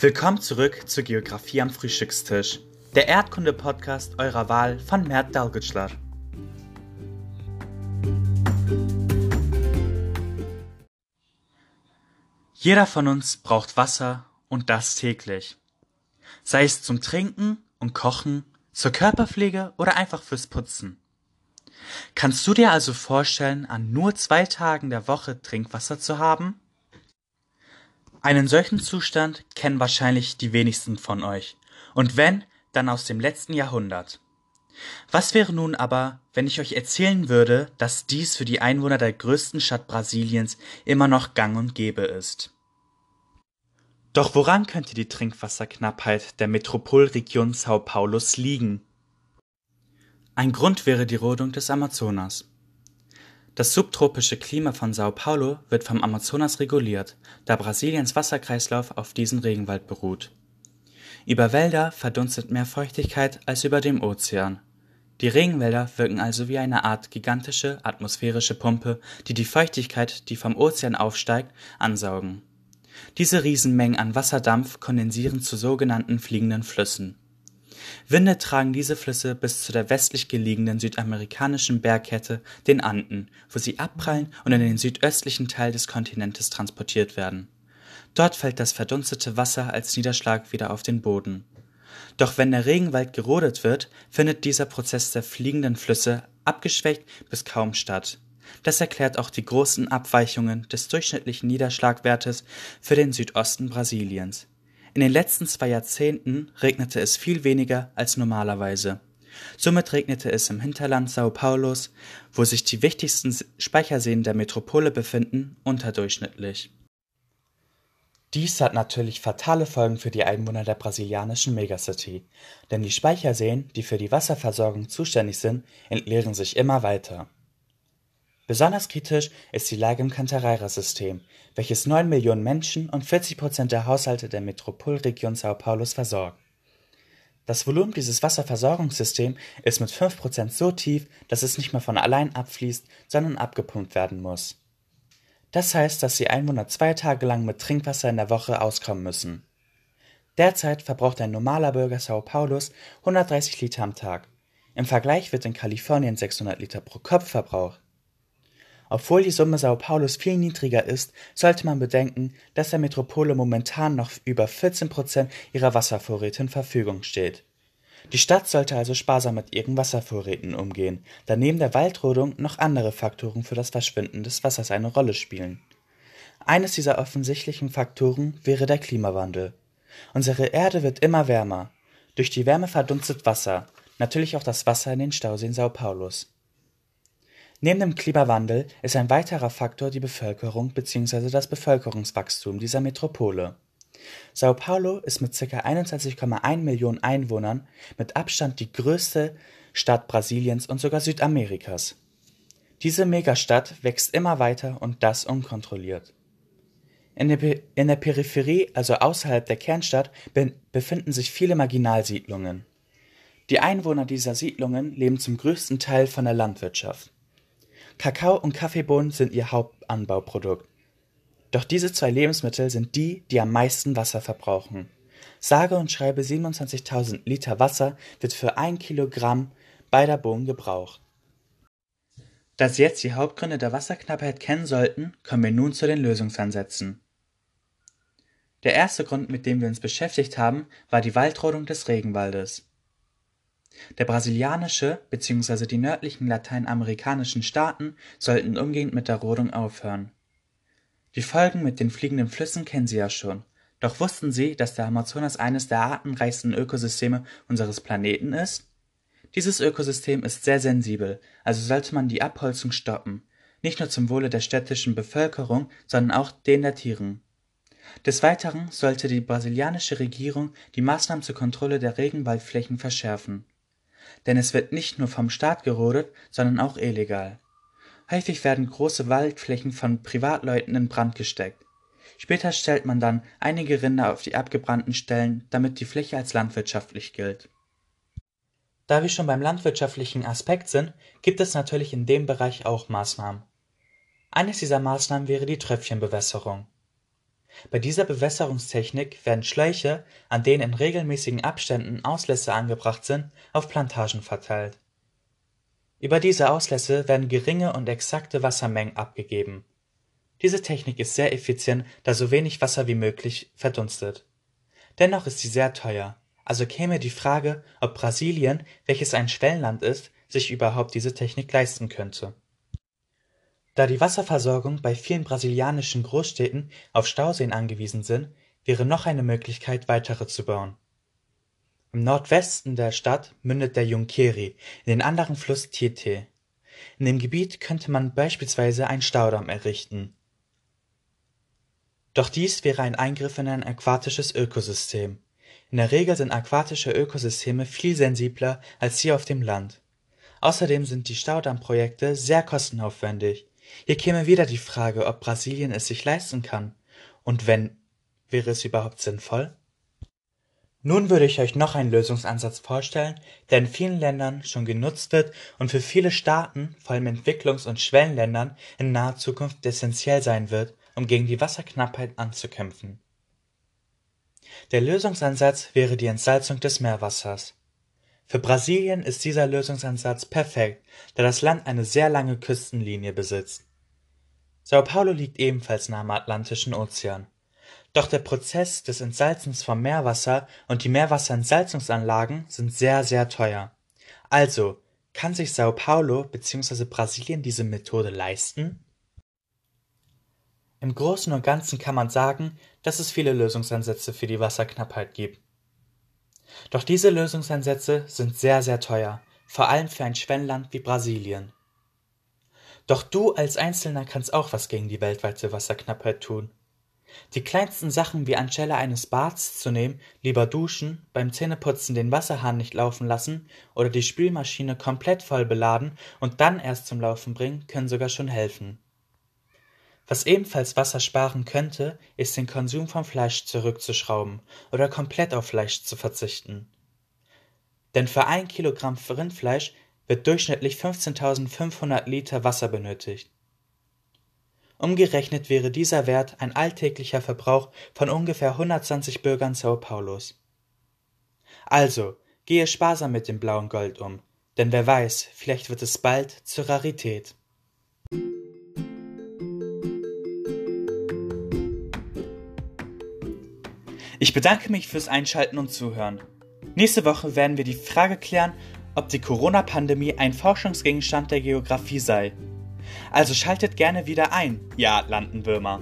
Willkommen zurück zur Geografie am Frühstückstisch, der Erdkunde-Podcast eurer Wahl von Mert Dalgutschler. Jeder von uns braucht Wasser und das täglich. Sei es zum Trinken und Kochen, zur Körperpflege oder einfach fürs Putzen. Kannst du dir also vorstellen, an nur zwei Tagen der Woche Trinkwasser zu haben? Einen solchen Zustand kennen wahrscheinlich die wenigsten von euch, und wenn, dann aus dem letzten Jahrhundert. Was wäre nun aber, wenn ich euch erzählen würde, dass dies für die Einwohner der größten Stadt Brasiliens immer noch gang und gäbe ist? Doch woran könnte die Trinkwasserknappheit der Metropolregion Sao Paulos liegen? Ein Grund wäre die Rodung des Amazonas. Das subtropische Klima von Sao Paulo wird vom Amazonas reguliert, da Brasiliens Wasserkreislauf auf diesen Regenwald beruht. Über Wälder verdunstet mehr Feuchtigkeit als über dem Ozean. Die Regenwälder wirken also wie eine Art gigantische atmosphärische Pumpe, die die Feuchtigkeit, die vom Ozean aufsteigt, ansaugen. Diese Riesenmengen an Wasserdampf kondensieren zu sogenannten fliegenden Flüssen Winde tragen diese Flüsse bis zu der westlich gelegenen südamerikanischen Bergkette, den Anden, wo sie abprallen und in den südöstlichen Teil des Kontinentes transportiert werden. Dort fällt das verdunstete Wasser als Niederschlag wieder auf den Boden. Doch wenn der Regenwald gerodet wird, findet dieser Prozess der fliegenden Flüsse abgeschwächt bis kaum statt. Das erklärt auch die großen Abweichungen des durchschnittlichen Niederschlagwertes für den Südosten Brasiliens. In den letzten zwei Jahrzehnten regnete es viel weniger als normalerweise. Somit regnete es im Hinterland Sao Paulos, wo sich die wichtigsten Speicherseen der Metropole befinden, unterdurchschnittlich. Dies hat natürlich fatale Folgen für die Einwohner der brasilianischen Megacity, denn die Speicherseen, die für die Wasserversorgung zuständig sind, entleeren sich immer weiter. Besonders kritisch ist die Lage im Cantareira-System, welches neun Millionen Menschen und 40 Prozent der Haushalte der Metropolregion Sao Paulos versorgt. Das Volumen dieses Wasserversorgungssystems ist mit 5 Prozent so tief, dass es nicht mehr von allein abfließt, sondern abgepumpt werden muss. Das heißt, dass die Einwohner zwei Tage lang mit Trinkwasser in der Woche auskommen müssen. Derzeit verbraucht ein normaler Bürger Sao Paulos 130 Liter am Tag. Im Vergleich wird in Kalifornien 600 Liter pro Kopf verbraucht. Obwohl die Summe Sao Paulos viel niedriger ist, sollte man bedenken, dass der Metropole momentan noch über 14 Prozent ihrer Wasservorräte in Verfügung steht. Die Stadt sollte also sparsam mit ihren Wasservorräten umgehen, da neben der Waldrodung noch andere Faktoren für das Verschwinden des Wassers eine Rolle spielen. Eines dieser offensichtlichen Faktoren wäre der Klimawandel. Unsere Erde wird immer wärmer. Durch die Wärme verdunstet Wasser, natürlich auch das Wasser in den Stauseen Sao Paulos. Neben dem Klimawandel ist ein weiterer Faktor die Bevölkerung bzw. das Bevölkerungswachstum dieser Metropole. Sao Paulo ist mit ca. 21,1 Millionen Einwohnern mit Abstand die größte Stadt Brasiliens und sogar Südamerikas. Diese Megastadt wächst immer weiter und das unkontrolliert. In der, in der Peripherie, also außerhalb der Kernstadt, be befinden sich viele Marginalsiedlungen. Die Einwohner dieser Siedlungen leben zum größten Teil von der Landwirtschaft. Kakao und Kaffeebohnen sind ihr Hauptanbauprodukt. Doch diese zwei Lebensmittel sind die, die am meisten Wasser verbrauchen. Sage und schreibe 27.000 Liter Wasser wird für ein Kilogramm beider Bohnen gebraucht. Da Sie jetzt die Hauptgründe der Wasserknappheit kennen sollten, kommen wir nun zu den Lösungsansätzen. Der erste Grund, mit dem wir uns beschäftigt haben, war die Waldrodung des Regenwaldes. Der brasilianische bzw. die nördlichen lateinamerikanischen Staaten sollten umgehend mit der Rodung aufhören. Die Folgen mit den fliegenden Flüssen kennen Sie ja schon. Doch wussten Sie, dass der Amazonas eines der artenreichsten Ökosysteme unseres Planeten ist? Dieses Ökosystem ist sehr sensibel, also sollte man die Abholzung stoppen, nicht nur zum Wohle der städtischen Bevölkerung, sondern auch den der Tieren. Des Weiteren sollte die brasilianische Regierung die Maßnahmen zur Kontrolle der Regenwaldflächen verschärfen denn es wird nicht nur vom Staat gerodet, sondern auch illegal. Häufig werden große Waldflächen von Privatleuten in Brand gesteckt. Später stellt man dann einige Rinder auf die abgebrannten Stellen, damit die Fläche als landwirtschaftlich gilt. Da wir schon beim landwirtschaftlichen Aspekt sind, gibt es natürlich in dem Bereich auch Maßnahmen. Eines dieser Maßnahmen wäre die Tröpfchenbewässerung. Bei dieser Bewässerungstechnik werden Schläuche, an denen in regelmäßigen Abständen Auslässe angebracht sind, auf Plantagen verteilt. Über diese Auslässe werden geringe und exakte Wassermengen abgegeben. Diese Technik ist sehr effizient, da so wenig Wasser wie möglich verdunstet. Dennoch ist sie sehr teuer, also käme die Frage, ob Brasilien, welches ein Schwellenland ist, sich überhaupt diese Technik leisten könnte. Da die Wasserversorgung bei vielen brasilianischen Großstädten auf Stauseen angewiesen sind, wäre noch eine Möglichkeit, weitere zu bauen. Im Nordwesten der Stadt mündet der Junquery in den anderen Fluss Tietê. In dem Gebiet könnte man beispielsweise einen Staudamm errichten. Doch dies wäre ein Eingriff in ein aquatisches Ökosystem. In der Regel sind aquatische Ökosysteme viel sensibler als hier auf dem Land. Außerdem sind die Staudammprojekte sehr kostenaufwendig. Hier käme wieder die Frage, ob Brasilien es sich leisten kann. Und wenn, wäre es überhaupt sinnvoll? Nun würde ich euch noch einen Lösungsansatz vorstellen, der in vielen Ländern schon genutzt wird und für viele Staaten, vor allem Entwicklungs- und Schwellenländern, in naher Zukunft essentiell sein wird, um gegen die Wasserknappheit anzukämpfen. Der Lösungsansatz wäre die Entsalzung des Meerwassers. Für Brasilien ist dieser Lösungsansatz perfekt, da das Land eine sehr lange Küstenlinie besitzt. Sao Paulo liegt ebenfalls nah am Atlantischen Ozean. Doch der Prozess des Entsalzens vom Meerwasser und die Meerwasserentsalzungsanlagen sind sehr, sehr teuer. Also, kann sich Sao Paulo bzw. Brasilien diese Methode leisten? Im Großen und Ganzen kann man sagen, dass es viele Lösungsansätze für die Wasserknappheit gibt. Doch diese Lösungsansätze sind sehr, sehr teuer, vor allem für ein Schwellenland wie Brasilien. Doch du als Einzelner kannst auch was gegen die weltweite Wasserknappheit tun. Die kleinsten Sachen wie anstelle eines Bads zu nehmen, lieber duschen, beim Zähneputzen den Wasserhahn nicht laufen lassen oder die Spülmaschine komplett voll beladen und dann erst zum Laufen bringen, können sogar schon helfen. Was ebenfalls Wasser sparen könnte, ist den Konsum von Fleisch zurückzuschrauben oder komplett auf Fleisch zu verzichten. Denn für ein Kilogramm Rindfleisch wird durchschnittlich 15.500 Liter Wasser benötigt. Umgerechnet wäre dieser Wert ein alltäglicher Verbrauch von ungefähr 120 Bürgern Sao Paulos. Also, gehe sparsam mit dem blauen Gold um, denn wer weiß, vielleicht wird es bald zur Rarität. Ich bedanke mich fürs Einschalten und Zuhören. Nächste Woche werden wir die Frage klären, ob die Corona-Pandemie ein Forschungsgegenstand der Geographie sei. Also schaltet gerne wieder ein, ihr Atlantenwürmer.